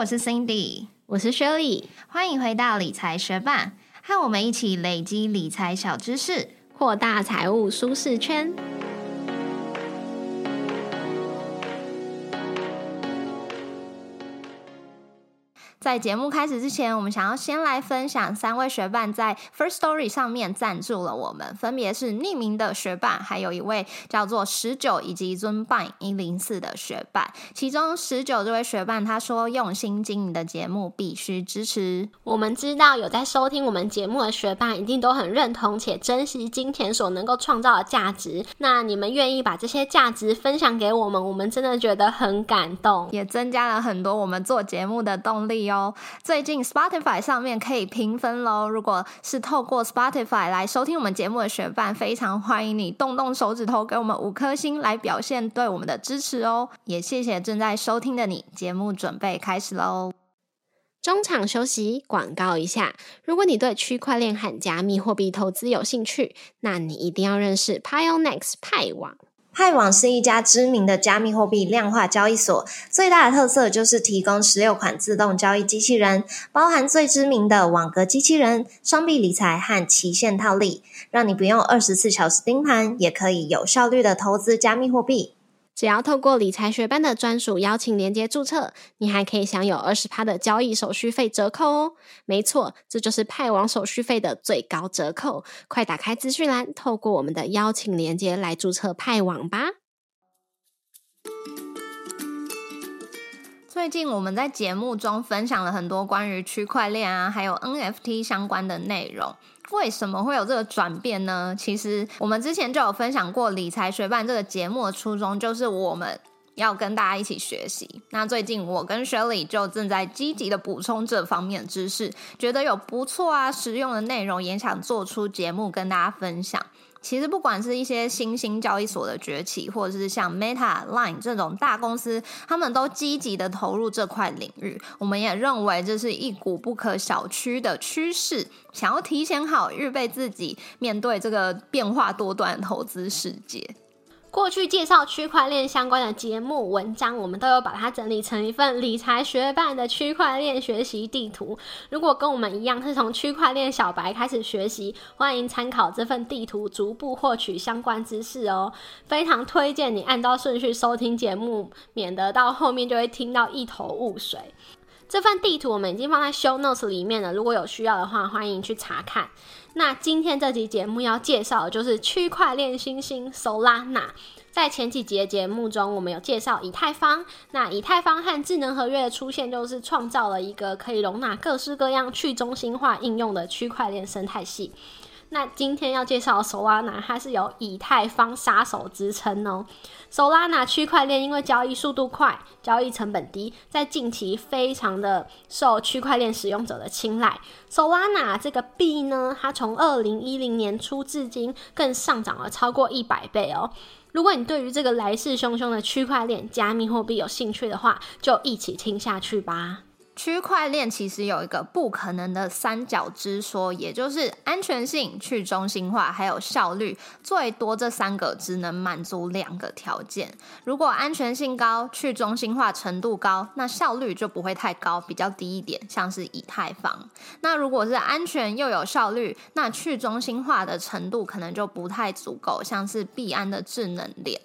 我是 Cindy，我是 Shirley，欢迎回到理财学霸，和我们一起累积理财小知识，扩大财务舒适圈。在节目开始之前，我们想要先来分享三位学伴在 First Story 上面赞助了我们，分别是匿名的学伴，还有一位叫做十九以及尊伴一零四的学伴。其中十九这位学伴他说：“用心经营的节目必须支持。”我们知道有在收听我们节目的学伴一定都很认同且珍惜金钱所能够创造的价值。那你们愿意把这些价值分享给我们，我们真的觉得很感动，也增加了很多我们做节目的动力。哦，最近 Spotify 上面可以评分喽。如果是透过 Spotify 来收听我们节目的学伴，非常欢迎你动动手指头给我们五颗星，来表现对我们的支持哦。也谢谢正在收听的你。节目准备开始喽。中场休息，广告一下。如果你对区块链和加密货币投资有兴趣，那你一定要认识 Pionex 派网。派网是一家知名的加密货币量化交易所，最大的特色就是提供十六款自动交易机器人，包含最知名的网格机器人、双币理财和期限套利，让你不用二十四小时盯盘，也可以有效率的投资加密货币。只要透过理财学班的专属邀请连接注册，你还可以享有二十趴的交易手续费折扣哦。没错，这就是派网手续费的最高折扣。快打开资讯栏，透过我们的邀请连接来注册派网吧。最近我们在节目中分享了很多关于区块链啊，还有 NFT 相关的内容。为什么会有这个转变呢？其实我们之前就有分享过，理财学办这个节目的初衷就是我们要跟大家一起学习。那最近我跟 Shirley 就正在积极的补充这方面知识，觉得有不错啊实用的内容，也想做出节目跟大家分享。其实，不管是一些新兴交易所的崛起，或者是像 Meta、Line 这种大公司，他们都积极的投入这块领域。我们也认为这是一股不可小觑的趋势，想要提前好预备自己，面对这个变化多端的投资世界。过去介绍区块链相关的节目文章，我们都有把它整理成一份理财学办的区块链学习地图。如果跟我们一样是从区块链小白开始学习，欢迎参考这份地图，逐步获取相关知识哦。非常推荐你按照顺序收听节目，免得到后面就会听到一头雾水。这份地图我们已经放在 Show Notes 里面了，如果有需要的话，欢迎去查看。那今天这集节目要介绍的就是区块链新星 Solana。在前几集节目中，我们有介绍以太坊。那以太坊和智能合约的出现，就是创造了一个可以容纳各式各样去中心化应用的区块链生态系。那今天要介绍 Solana，它是有以太坊杀手之称哦。Solana 区块链因为交易速度快、交易成本低，在近期非常的受区块链使用者的青睐。Solana 这个币呢，它从二零一零年初至今，更上涨了超过一百倍哦。如果你对于这个来势汹汹的区块链加密货币有兴趣的话，就一起听下去吧。区块链其实有一个不可能的三角之说，也就是安全性、去中心化还有效率，最多这三个只能满足两个条件。如果安全性高、去中心化程度高，那效率就不会太高，比较低一点，像是以太坊。那如果是安全又有效率，那去中心化的程度可能就不太足够，像是币安的智能链。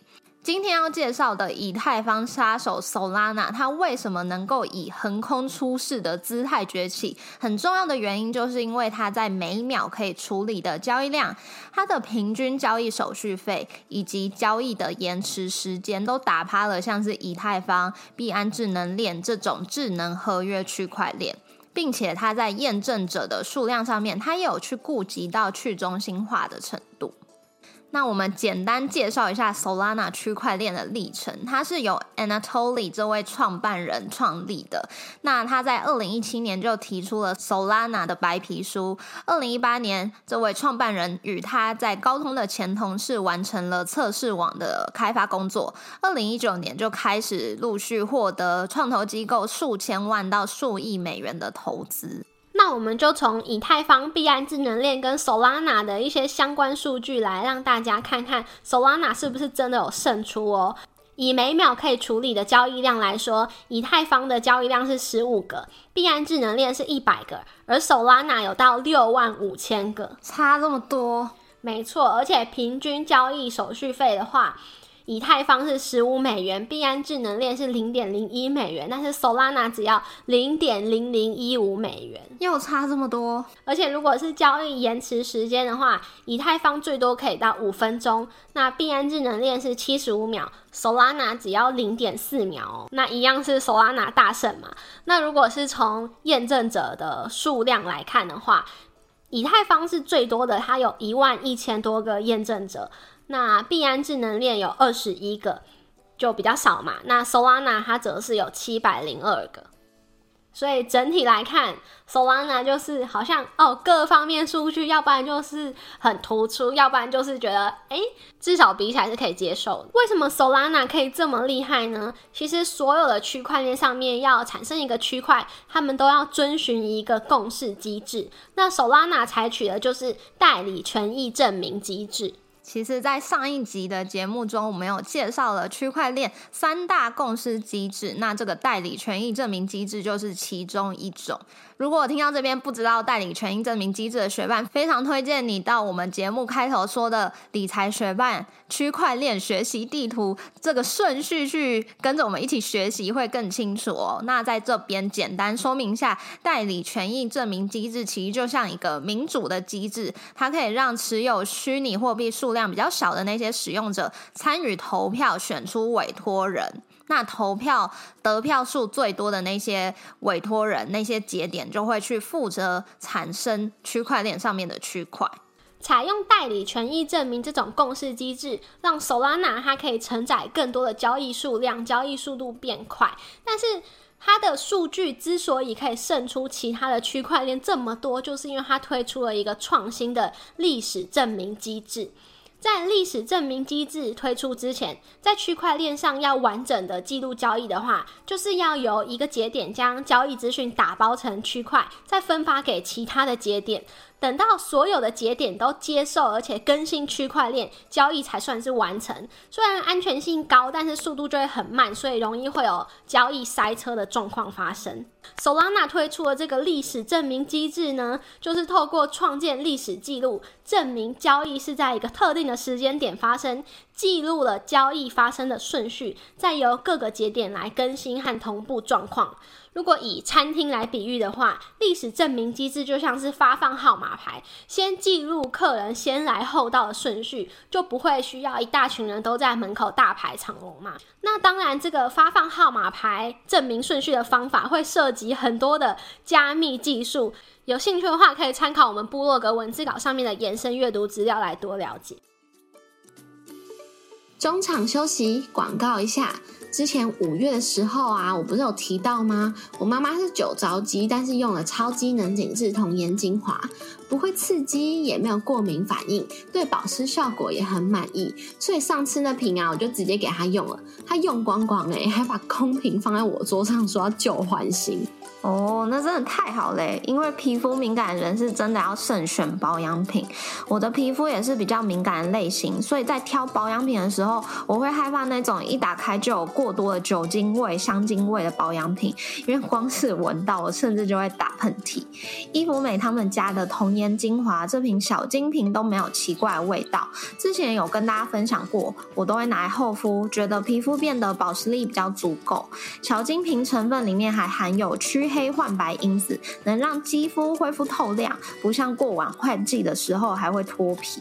今天要介绍的以太坊杀手 Solana，它为什么能够以横空出世的姿态崛起？很重要的原因就是因为它在每秒可以处理的交易量、它的平均交易手续费以及交易的延迟时间，都打趴了像是以太坊、币安智能链这种智能合约区块链，并且它在验证者的数量上面，它也有去顾及到去中心化的程度。那我们简单介绍一下 Solana 区块链的历程。它是由 Anatoly 这位创办人创立的。那他在二零一七年就提出了 Solana 的白皮书。二零一八年，这位创办人与他在高通的前同事完成了测试网的开发工作。二零一九年就开始陆续获得创投机构数千万到数亿美元的投资。那我们就从以太坊、币安智能链跟 Solana 的一些相关数据来让大家看看 Solana 是不是真的有胜出哦。以每秒可以处理的交易量来说，以太坊的交易量是十五个，币安智能链是一百个，而 Solana 有到六万五千个，差这么多。没错，而且平均交易手续费的话。以太坊是十五美元，币安智能链是零点零一美元，但是 Solana 只要零点零零一五美元，又差这么多。而且如果是交易延迟时间的话，以太坊最多可以到五分钟，那币安智能链是七十五秒，Solana 只要零点四秒哦，那一样是 Solana 大胜嘛。那如果是从验证者的数量来看的话，以太坊是最多的，它有一万一千多个验证者。那币安智能链有二十一个，就比较少嘛。那 Solana 它则是有七百零二个，所以整体来看，Solana 就是好像哦各方面数据，要不然就是很突出，要不然就是觉得哎，至少比起来是可以接受。为什么 Solana 可以这么厉害呢？其实所有的区块链上面要产生一个区块，他们都要遵循一个共识机制。那 Solana 采取的就是代理权益证明机制。其实，在上一集的节目中，我们有介绍了区块链三大共识机制，那这个代理权益证明机制就是其中一种。如果听到这边不知道代理权益证明机制的学伴，非常推荐你到我们节目开头说的理财学伴区块链学习地图这个顺序去跟着我们一起学习，会更清楚哦。那在这边简单说明一下，代理权益证明机制其实就像一个民主的机制，它可以让持有虚拟货币数量比较少的那些使用者参与投票，选出委托人。那投票得票数最多的那些委托人，那些节点就会去负责产生区块链上面的区块。采用代理权益证明这种共识机制，让 Solana 它可以承载更多的交易数量，交易速度变快。但是它的数据之所以可以胜出其他的区块链这么多，就是因为它推出了一个创新的历史证明机制。在历史证明机制推出之前，在区块链上要完整的记录交易的话，就是要由一个节点将交易资讯打包成区块，再分发给其他的节点。等到所有的节点都接受而且更新区块链交易才算是完成。虽然安全性高，但是速度就会很慢，所以容易会有交易塞车的状况发生。Solana 推出的这个历史证明机制呢，就是透过创建历史记录，证明交易是在一个特定的时间点发生，记录了交易发生的顺序，再由各个节点来更新和同步状况。如果以餐厅来比喻的话，历史证明机制就像是发放号码牌，先记录客人先来后到的顺序，就不会需要一大群人都在门口大排长龙嘛。那当然，这个发放号码牌证明顺序的方法会涉及很多的加密技术，有兴趣的话可以参考我们部落格文字稿上面的延伸阅读资料来多了解。中场休息，广告一下。之前五月的时候啊，我不是有提到吗？我妈妈是酒糟肌，但是用了超机能紧致童颜精华，不会刺激，也没有过敏反应，对保湿效果也很满意。所以上次那瓶啊，我就直接给她用了，她用光光哎，还把空瓶放在我桌上，说要旧换新。哦，那真的太好嘞！因为皮肤敏感的人是真的要慎选保养品。我的皮肤也是比较敏感的类型，所以在挑保养品的时候，我会害怕那种一打开就有过过多的酒精味、香精味的保养品，因为光是闻到，我甚至就会打喷嚏。伊芙美他们家的童颜精华这瓶小金瓶都没有奇怪的味道。之前有跟大家分享过，我都会拿来厚敷，觉得皮肤变得保湿力比较足够。小金瓶成分里面还含有驱。黑焕白因子能让肌肤恢复透亮，不像过往换季的时候还会脱皮。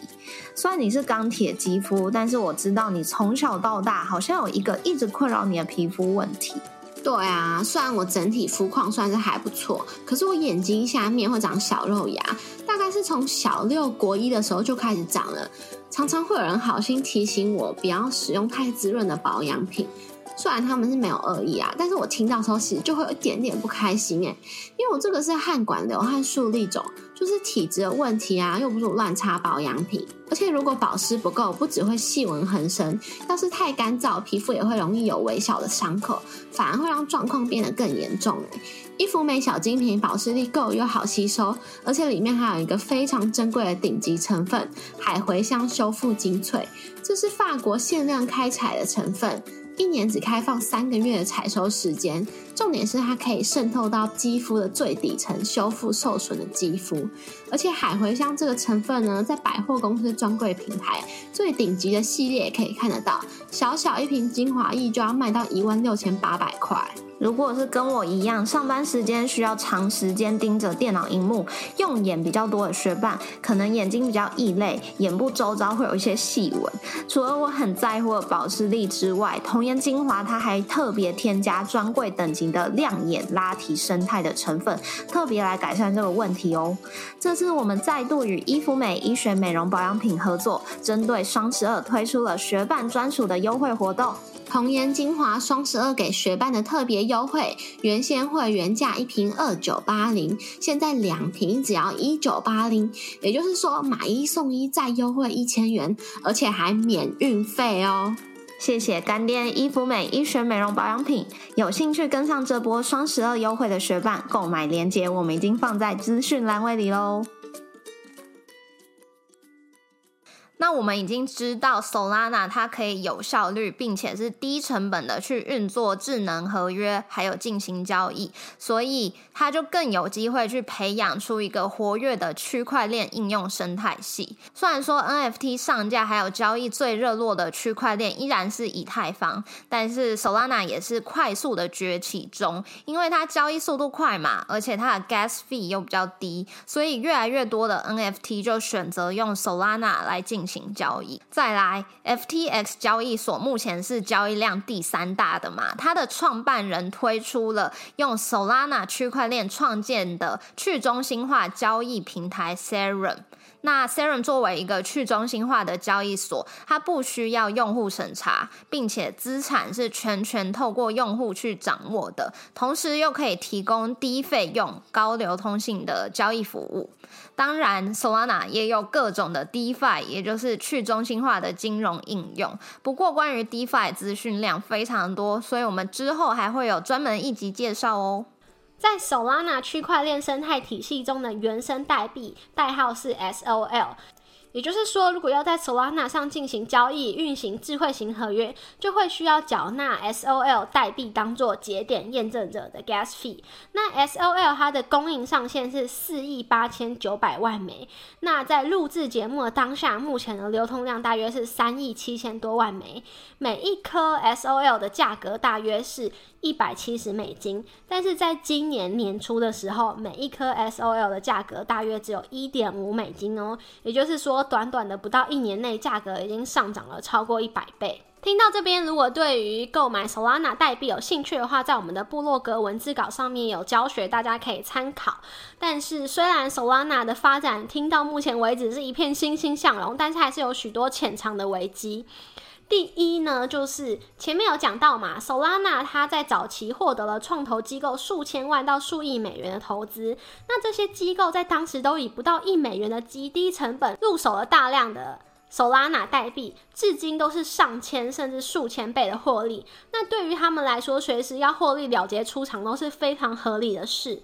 虽然你是钢铁肌肤，但是我知道你从小到大好像有一个一直困扰你的皮肤问题。对啊，虽然我整体肤况算是还不错，可是我眼睛下面会长小肉芽，大概是从小六国一的时候就开始长了。常常会有人好心提醒我不要使用太滋润的保养品。虽然他们是没有恶意啊，但是我听到时候其实就会有一点点不开心哎，因为我这个是汗管瘤和树立肿，就是体质的问题啊，又不是乱擦保养品，而且如果保湿不够，不只会细纹横生，要是太干燥，皮肤也会容易有微小的伤口，反而会让状况变得更严重哎。伊芙美小精品保湿力够又好吸收，而且里面还有一个非常珍贵的顶级成分——海茴香修复精粹，这是法国限量开采的成分。一年只开放三个月的采收时间。重点是它可以渗透到肌肤的最底层，修复受损的肌肤。而且海茴香这个成分呢，在百货公司专柜品牌最顶级的系列也可以看得到，小小一瓶精华液就要卖到一万六千八百块。如果是跟我一样上班时间需要长时间盯着电脑荧幕、用眼比较多的学伴，可能眼睛比较异类，眼部周遭会有一些细纹。除了我很在乎的保湿力之外，童颜精华它还特别添加专柜等级的亮眼拉提生态的成分，特别来改善这个问题哦。这次我们再度与伊芙美医学美容保养品合作，针对双十二推出了学伴专属的优惠活动。童颜精华双十二给学伴的特别优惠，原先会原价一瓶二九八零，现在两瓶只要一九八零，也就是说买一送一再优惠一千元，而且还免运费哦！谢谢干爹伊芙美医学美容保养品，有兴趣跟上这波双十二优惠的学伴，购买链接我们已经放在资讯栏位里喽。那我们已经知道，Solana 它可以有效率，并且是低成本的去运作智能合约，还有进行交易，所以它就更有机会去培养出一个活跃的区块链应用生态系。虽然说 NFT 上架还有交易最热络的区块链依然是以太坊，但是 Solana 也是快速的崛起中，因为它交易速度快嘛，而且它的 gas fee 又比较低，所以越来越多的 NFT 就选择用 Solana 来进行。交易再来，FTX 交易所目前是交易量第三大的嘛？它的创办人推出了用 Solana 区块链创建的去中心化交易平台 Serum。那 Serum 作为一个去中心化的交易所，它不需要用户审查，并且资产是全权透过用户去掌握的，同时又可以提供低费用、高流通性的交易服务。当然，Solana 也有各种的 DeFi，也就是去中心化的金融应用。不过，关于 DeFi 资讯量非常多，所以我们之后还会有专门一集介绍哦。在 Solana 区块链生态体系中的原生代币代号是 SOL。也就是说，如果要在 Solana 上进行交易、运行智慧型合约，就会需要缴纳 SOL 代币当做节点验证者的 gas fee。那 SOL 它的供应上限是四亿八千九百万枚。那在录制节目的当下，目前的流通量大约是三亿七千多万枚。每一颗 SOL 的价格大约是一百七十美金。但是在今年年初的时候，每一颗 SOL 的价格大约只有一点五美金哦。也就是说，短短的不到一年内，价格已经上涨了超过一百倍。听到这边，如果对于购买 Solana 代币有兴趣的话，在我们的部落格文字稿上面有教学，大家可以参考。但是，虽然 Solana 的发展听到目前为止是一片欣欣向荣，但是还是有许多潜藏的危机。第一呢，就是前面有讲到嘛，Solana 它在早期获得了创投机构数千万到数亿美元的投资，那这些机构在当时都以不到一美元的极低成本入手了大量的 Solana 代币，至今都是上千甚至数千倍的获利。那对于他们来说，随时要获利了结出场都是非常合理的事。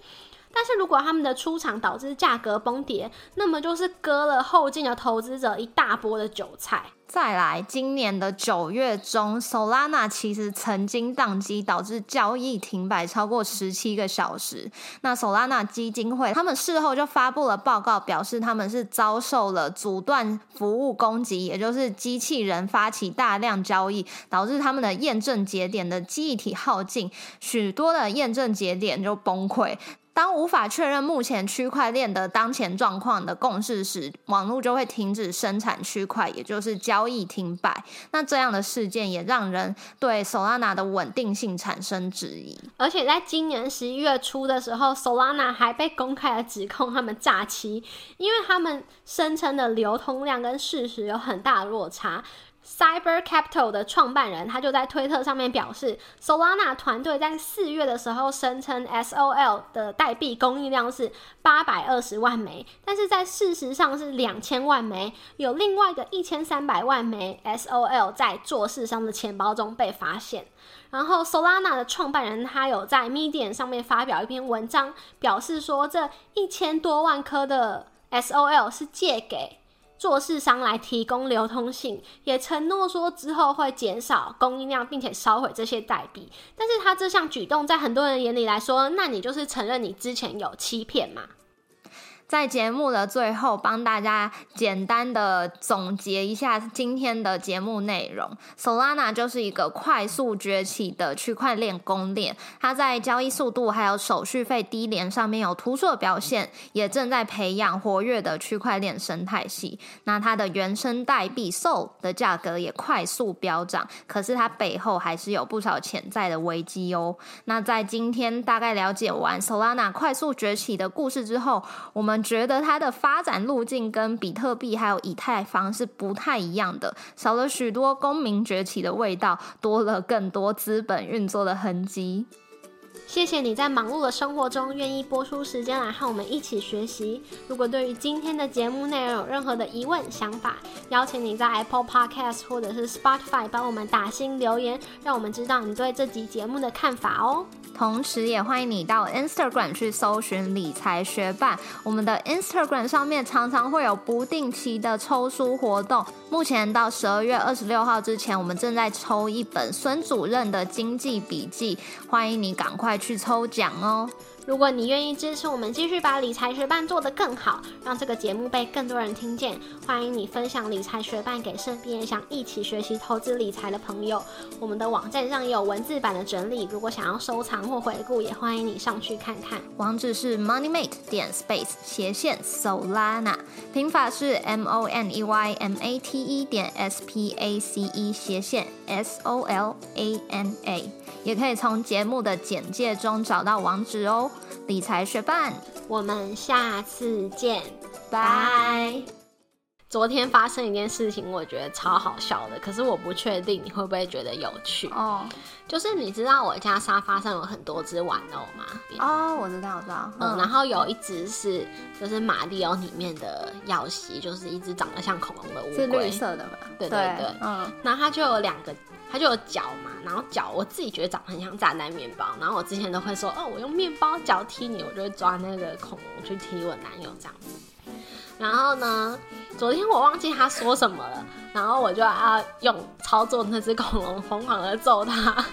但是如果他们的出场导致价格崩跌，那么就是割了后进的投资者一大波的韭菜。再来，今年的九月中，Solana 其实曾经宕机，导致交易停摆超过十七个小时。那 Solana 基金会他们事后就发布了报告，表示他们是遭受了阻断服务攻击，也就是机器人发起大量交易，导致他们的验证节点的记忆体耗尽，许多的验证节点就崩溃。当无法确认目前区块链的当前状况的共识时，网络就会停止生产区块，也就是交易停摆。那这样的事件也让人对 Solana 的稳定性产生质疑。而且在今年十一月初的时候，Solana 还被公开的指控他们诈欺，因为他们声称的流通量跟事实有很大的落差。Cyber Capital 的创办人，他就在推特上面表示，Solana 团队在四月的时候声称 SOL 的代币供应量是八百二十万枚，但是在事实上是两千万枚，有另外的一千三百万枚 SOL 在做事商的钱包中被发现。然后 Solana 的创办人他有在 Medium 上面发表一篇文章，表示说这一千多万颗的 SOL 是借给。做市商来提供流通性，也承诺说之后会减少供应量，并且烧毁这些代币。但是他这项举动在很多人眼里来说，那你就是承认你之前有欺骗嘛？在节目的最后，帮大家简单的总结一下今天的节目内容。Solana 就是一个快速崛起的区块链公链，它在交易速度还有手续费低廉上面有突出的表现，也正在培养活跃的区块链生态系。那它的原生代币 Sol 的价格也快速飙涨，可是它背后还是有不少潜在的危机哦。那在今天大概了解完 Solana 快速崛起的故事之后，我们。觉得它的发展路径跟比特币还有以太坊是不太一样的，少了许多公民崛起的味道，多了更多资本运作的痕迹。谢谢你在忙碌的生活中愿意播出时间来和我们一起学习。如果对于今天的节目内容有任何的疑问、想法，邀请你在 Apple Podcast 或者是 Spotify 帮我们打新留言，让我们知道你对这集节目的看法哦。同时，也欢迎你到 Instagram 去搜寻理财学霸。我们的 Instagram 上面常常会有不定期的抽书活动。目前到十二月二十六号之前，我们正在抽一本孙主任的经济笔记，欢迎你赶快去抽奖哦。如果你愿意支持我们，继续把理财学伴做得更好，让这个节目被更多人听见，欢迎你分享理财学伴给身边想一起学习投资理财的朋友。我们的网站上也有文字版的整理，如果想要收藏或回顾，也欢迎你上去看看。网址是 moneymate 点 space 斜线 solana，拼法是 m o n e y m a t e 点 s p a c e 斜线 s o l a n a，也可以从节目的简介中找到网址哦。理财学伴，我们下次见，拜。昨天发生一件事情，我觉得超好笑的，可是我不确定你会不会觉得有趣哦。就是你知道我家沙发上有很多只玩偶吗？哦，我知道，我知道。嗯，然后有一只是就是马里奥里面的耀西，就是一只长得像恐龙的乌龟，是绿色的嘛。对对对，嗯。然后它就有两个。它就有脚嘛，然后脚我自己觉得长得很像炸弹面包，然后我之前都会说，哦，我用面包脚踢你，我就会抓那个恐龙去踢我男友这样子。然后呢，昨天我忘记他说什么了，然后我就要用操作那只恐龙疯狂的揍他，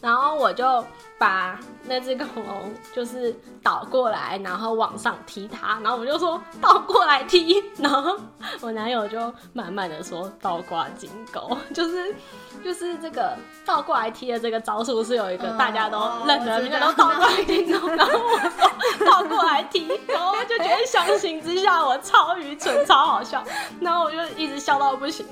然后我就。把那只恐龙就是倒过来，然后往上踢它，然后我就说倒过来踢，然后我男友就慢慢的说倒挂金钩，就是就是这个倒过来踢的这个招数是有一个大家都认得，名，都倒过来金钩，然后我说倒过来踢，然后就觉得相形之下我超愚蠢，超好笑，然后我就一直笑到不行，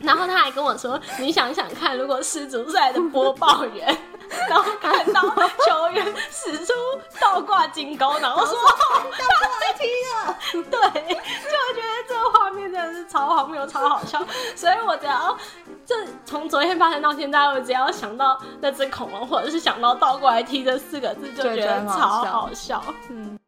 然后他还跟我说，你想想看，如果失足赛的播报员。然后看到球员使出倒挂金钩，然后说倒过来踢了，对，就觉得这个画面真的是超荒谬、超好笑。所以我只要这从昨天发生到现在，我只要想到那只恐龙，或者是想到倒过来踢这四个字，就觉得超好笑。嗯。